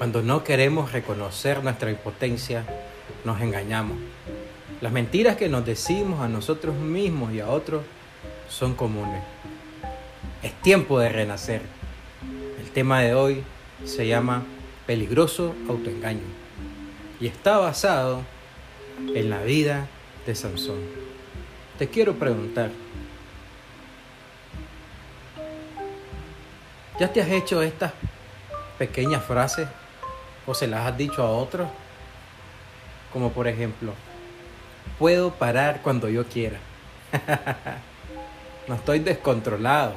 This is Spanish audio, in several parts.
Cuando no queremos reconocer nuestra impotencia, nos engañamos. Las mentiras que nos decimos a nosotros mismos y a otros son comunes. Es tiempo de renacer. El tema de hoy se llama peligroso autoengaño y está basado en la vida de Sansón. Te quiero preguntar, ¿ya te has hecho estas pequeñas frases o se las has dicho a otros? Como por ejemplo, puedo parar cuando yo quiera. no estoy descontrolado.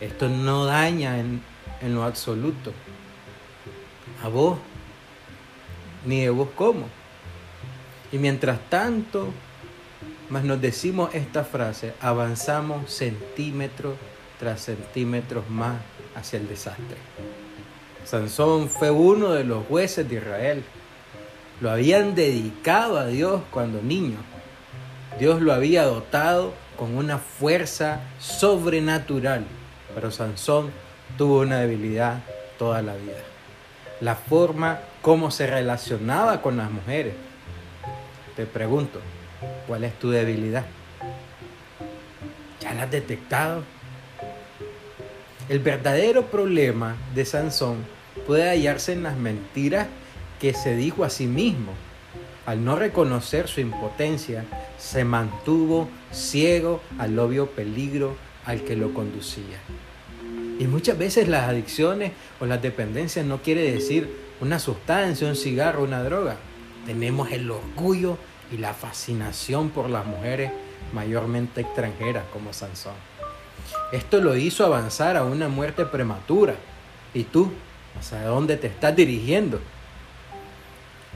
Esto no daña en, en lo absoluto. A vos, ni de vos como. Y mientras tanto, más nos decimos esta frase, avanzamos centímetro tras centímetros más hacia el desastre. Sansón fue uno de los jueces de Israel. Lo habían dedicado a Dios cuando niño. Dios lo había dotado con una fuerza sobrenatural, pero Sansón tuvo una debilidad toda la vida. La forma como se relacionaba con las mujeres. Te pregunto, ¿cuál es tu debilidad? ¿Ya la has detectado? El verdadero problema de Sansón puede hallarse en las mentiras que se dijo a sí mismo. Al no reconocer su impotencia, se mantuvo ciego al obvio peligro al que lo conducía. Y muchas veces las adicciones o las dependencias no quiere decir una sustancia, un cigarro, una droga. Tenemos el orgullo y la fascinación por las mujeres mayormente extranjeras como Sansón. Esto lo hizo avanzar a una muerte prematura. ¿Y tú? ¿Hacia dónde te estás dirigiendo?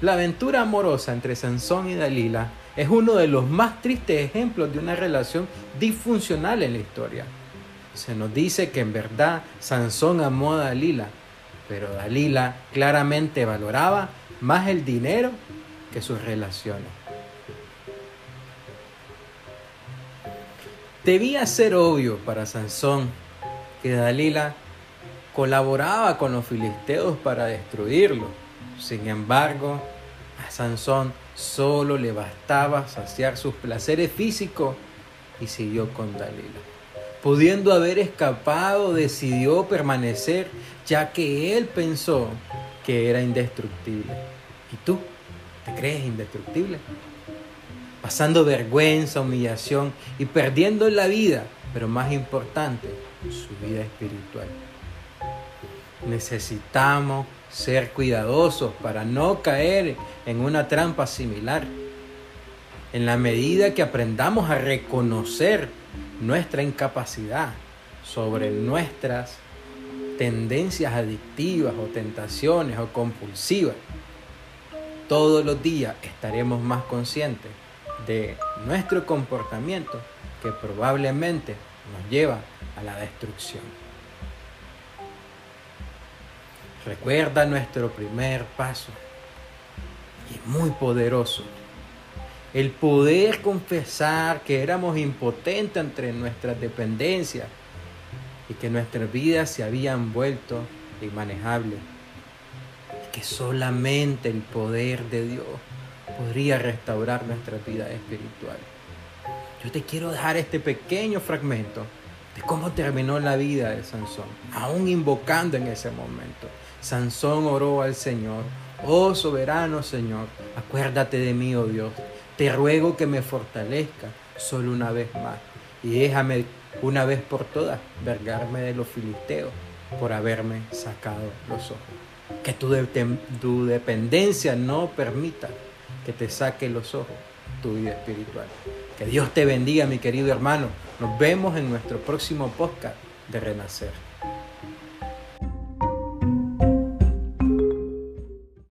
La aventura amorosa entre Sansón y Dalila es uno de los más tristes ejemplos de una relación disfuncional en la historia. Se nos dice que en verdad Sansón amó a Dalila, pero Dalila claramente valoraba más el dinero que sus relaciones. Debía ser obvio para Sansón que Dalila colaboraba con los filisteos para destruirlo. Sin embargo, a Sansón solo le bastaba saciar sus placeres físicos y siguió con Dalila. Pudiendo haber escapado, decidió permanecer, ya que él pensó que era indestructible. ¿Y tú? ¿Te crees indestructible? Pasando vergüenza, humillación y perdiendo la vida, pero más importante, su vida espiritual. Necesitamos ser cuidadosos para no caer en una trampa similar. En la medida que aprendamos a reconocer nuestra incapacidad sobre nuestras tendencias adictivas o tentaciones o compulsivas, todos los días estaremos más conscientes de nuestro comportamiento que probablemente nos lleva a la destrucción. Recuerda nuestro primer paso y muy poderoso. El poder confesar que éramos impotentes entre nuestras dependencias y que nuestras vidas se habían vuelto inmanejables. Y que solamente el poder de Dios podría restaurar nuestra vida espiritual. Yo te quiero dejar este pequeño fragmento de cómo terminó la vida de Sansón, aún invocando en ese momento. Sansón oró al Señor, oh soberano Señor, acuérdate de mí, oh Dios, te ruego que me fortalezca solo una vez más y déjame una vez por todas vergarme de los filisteos por haberme sacado los ojos. Que tu dependencia no permita que te saque los ojos tu vida espiritual. Que Dios te bendiga, mi querido hermano. Nos vemos en nuestro próximo podcast de Renacer.